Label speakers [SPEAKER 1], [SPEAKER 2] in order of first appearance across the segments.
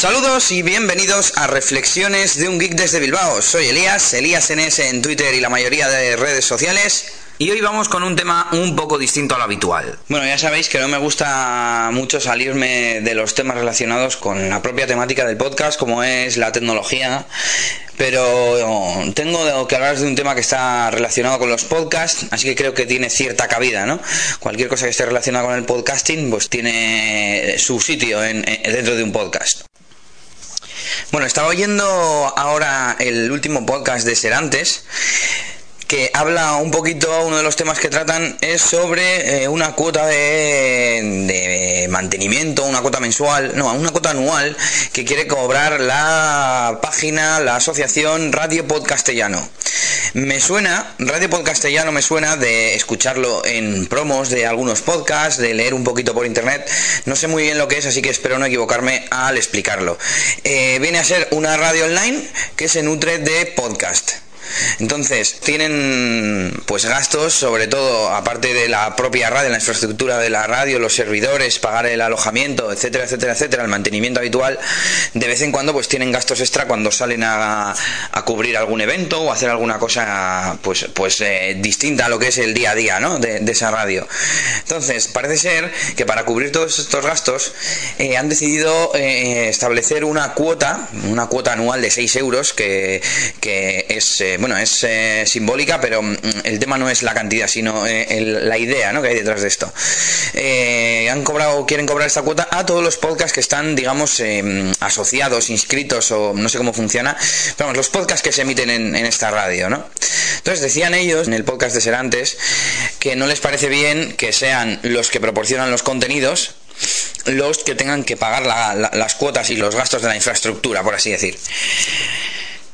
[SPEAKER 1] Saludos y bienvenidos a Reflexiones de un Geek desde Bilbao. Soy Elías, Elías NS en Twitter y la mayoría de redes sociales. Y hoy vamos con un tema un poco distinto a lo habitual. Bueno, ya sabéis que no me gusta mucho salirme de los temas relacionados con la propia temática del podcast, como es la tecnología, pero tengo que hablar de un tema que está relacionado con los podcasts, así que creo que tiene cierta cabida, ¿no? Cualquier cosa que esté relacionada con el podcasting, pues tiene su sitio dentro de un podcast. Bueno, estaba oyendo ahora el último podcast de Serantes que habla un poquito, uno de los temas que tratan es sobre eh, una cuota de, mantenimiento, una cuota mensual, no, una cuota anual que quiere cobrar la página, la asociación Radio Podcastellano. Me suena, Radio Podcastellano me suena de escucharlo en promos de algunos podcasts, de leer un poquito por internet, no sé muy bien lo que es, así que espero no equivocarme al explicarlo. Eh, viene a ser una radio online que se nutre de podcast. Entonces, tienen pues gastos, sobre todo aparte de la propia radio, la infraestructura de la radio, los servidores, pagar el alojamiento, etcétera, etcétera, etcétera, el mantenimiento habitual, de vez en cuando pues tienen gastos extra cuando salen a, cubrir algún evento o hacer alguna cosa pues, pues eh, distinta a lo que es el día a día ¿no? de, esa radio. Entonces, parece ser que para cubrir todos estos gastos eh, han decidido eh, establecer una cuota, una cuota anual de 6 euros que, que es bueno, es eh, simbólica, pero mm, el tema no es la cantidad, sino eh, la idea ¿no? que hay detrás de esto. Eh, han cobrado, quieren cobrar esta cuota a todos los podcasts que están, digamos, asociados, inscritos o no sé cómo funciona, pero vamos, los podcasts que se emiten en, esta radio, ¿no? Entonces decían ellos en el podcast de Serantes que no les parece bien que sean los que proporcionan los contenidos los que tengan que pagar las cuotas y los gastos de la infraestructura, por así decir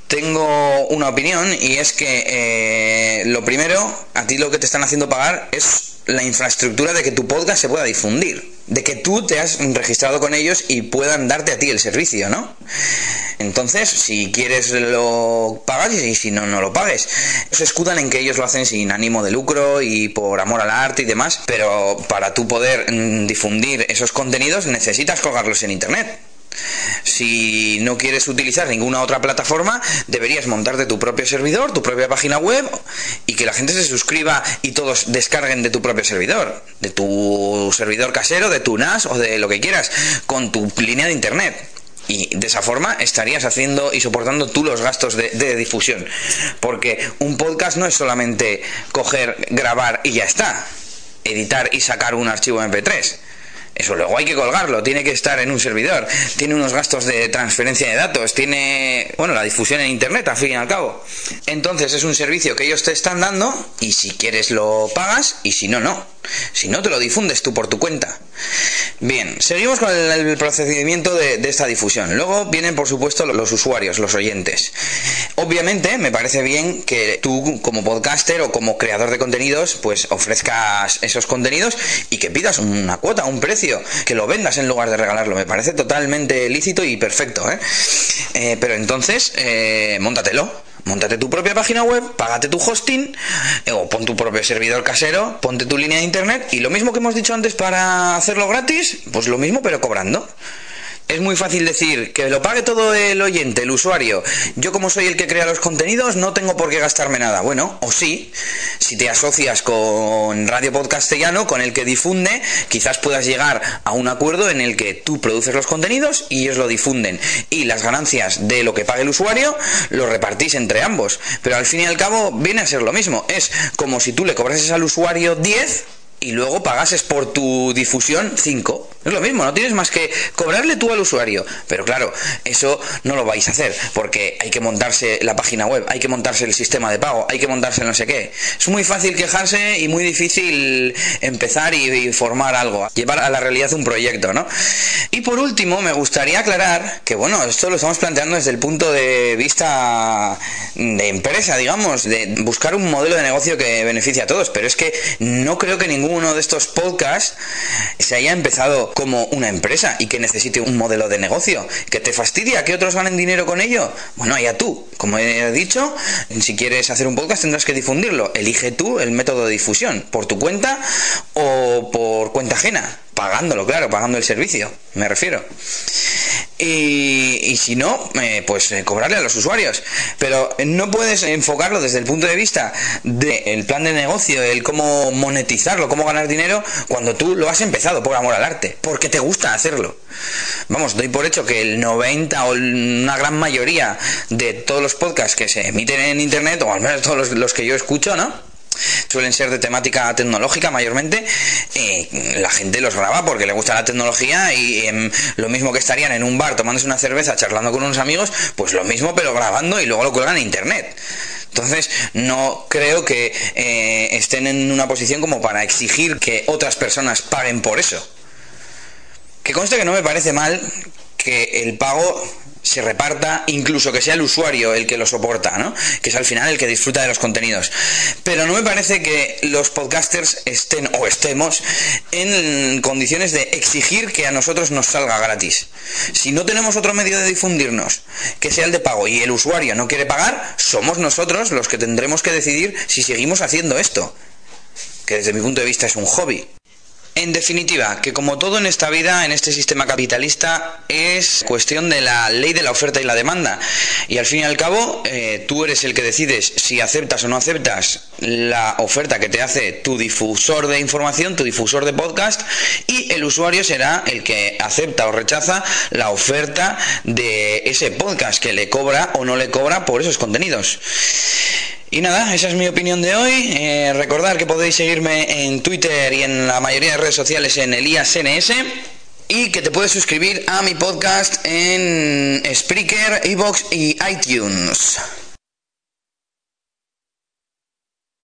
[SPEAKER 1] tengo una opinión y es que eh, lo primero, a ti lo que te están haciendo pagar es la infraestructura de que tu podcast se pueda difundir, de que tú te has registrado con ellos y puedan darte a ti el servicio, ¿no? Entonces, si quieres lo pagas y si no, no lo pagues. Se escudan en que ellos lo hacen sin ánimo de lucro y por amor al arte y demás, pero para tú poder mm, difundir esos contenidos necesitas colgarlos en Internet. Si no quieres utilizar ninguna otra plataforma, deberías montarte tu propio servidor, tu propia página web y que la gente se suscriba y todos descarguen de tu propio servidor, de tu servidor casero, de tu NAS o de lo que quieras, con tu línea de internet. Y de esa forma estarías haciendo y soportando tú los gastos de, de, difusión. Porque un podcast no es solamente coger, grabar y ya está. Editar y sacar un archivo MP3. Eso luego hay que colgarlo, tiene que estar en un servidor, tiene unos gastos de transferencia de datos, tiene, bueno, la difusión en Internet, al fin y al cabo. Entonces es un servicio que ellos te están dando y si quieres lo pagas y si no, no. Si no, te lo difundes tú por tu cuenta. Bien, seguimos con el, procedimiento de, esta difusión. Luego vienen, por supuesto, los usuarios, los oyentes. Obviamente, me parece bien que tú, como podcaster o como creador de contenidos, pues ofrezcas esos contenidos y que pidas una cuota, un precio, que lo vendas en lugar de regalarlo. Me parece totalmente lícito y perfecto. ¿eh? Eh, pero entonces, eh, Móntate tu propia página web, págate tu hosting, eh, o pon tu propio servidor casero, ponte tu línea de internet, y lo mismo que hemos dicho antes para hacerlo gratis, pues lo mismo pero cobrando es muy fácil decir que lo pague todo el oyente, el usuario. Yo como soy el que crea los contenidos no tengo por qué gastarme nada. Bueno, o sí, si te asocias con Radio Podcastellano, con el que difunde, quizás puedas llegar a un acuerdo en el que tú produces los contenidos y ellos lo difunden. Y las ganancias de lo que pague el usuario lo repartís entre ambos. Pero al fin y al cabo viene a ser lo mismo. Es como si tú le cobrases al usuario 10 y luego pagases por tu difusión 5. Es lo mismo, no tienes más que cobrarle tú al usuario. Pero claro, eso no lo vais a hacer, porque hay que montarse la página web, hay que montarse el sistema de pago, hay que montarse no sé qué. Es muy fácil quejarse y muy difícil empezar y, formar algo, llevar a la realidad un proyecto, ¿no? Y por último, me gustaría aclarar que, bueno, esto lo estamos planteando desde el punto de vista de empresa, digamos, de buscar un modelo de negocio que beneficie a todos, pero es que no creo que ninguno de estos podcasts se haya empezado como una empresa y que necesite un modelo de negocio. ¿Que te fastidia que otros ganen dinero con ello? Bueno, allá tú. Como he dicho, si quieres hacer un podcast tendrás que difundirlo. Elige tú el método de difusión, por tu cuenta o por cuenta ajena. Pagándolo, claro, pagando el servicio, me refiero. Y si no, eh, pues eh, cobrarle a los usuarios. Pero no puedes enfocarlo desde el punto de vista del plan de negocio, el cómo monetizarlo, cómo ganar dinero, cuando tú lo has empezado por amor al arte, porque te gusta hacerlo. Vamos, doy por hecho que el 90 o una gran mayoría de todos los podcasts que se emiten en internet, o al menos todos los que yo escucho, ¿no? Suelen ser de temática tecnológica mayormente, eh, la gente los graba porque le gusta la tecnología y em, lo mismo que estarían en un bar tomándose una cerveza, charlando con unos amigos, pues lo mismo pero grabando y luego lo cuelgan en internet. Entonces, no creo que eh, estén en una posición como para exigir que otras personas paguen por eso. Que conste que no me parece mal que el pago se reparta, incluso que sea el usuario el que lo soporta, ¿no? Que es al final el que disfruta de los contenidos. Pero no me parece que los podcasters estén o estemos en condiciones de exigir que a nosotros nos salga gratis. Si no tenemos otro medio de difundirnos que sea el de pago y el usuario no quiere pagar, somos nosotros los que tendremos que decidir si seguimos haciendo esto. Que desde mi punto de vista es un hobby. En definitiva, que como todo en esta vida, en este sistema capitalista, es cuestión de la ley de la oferta y la demanda. Y al fin y al cabo, eh, tú eres el que decides si aceptas o no aceptas la oferta que te hace tu difusor de información, tu difusor de podcast, y el usuario será el que acepta o rechaza la oferta de ese podcast que le cobra o no le cobra por esos contenidos. Y nada, esa es mi opinión de hoy. Eh, recordar que podéis seguirme en Twitter y en la mayoría de redes sociales en ElíasNS y que te puedes suscribir a mi podcast en Spreaker, Evox y iTunes.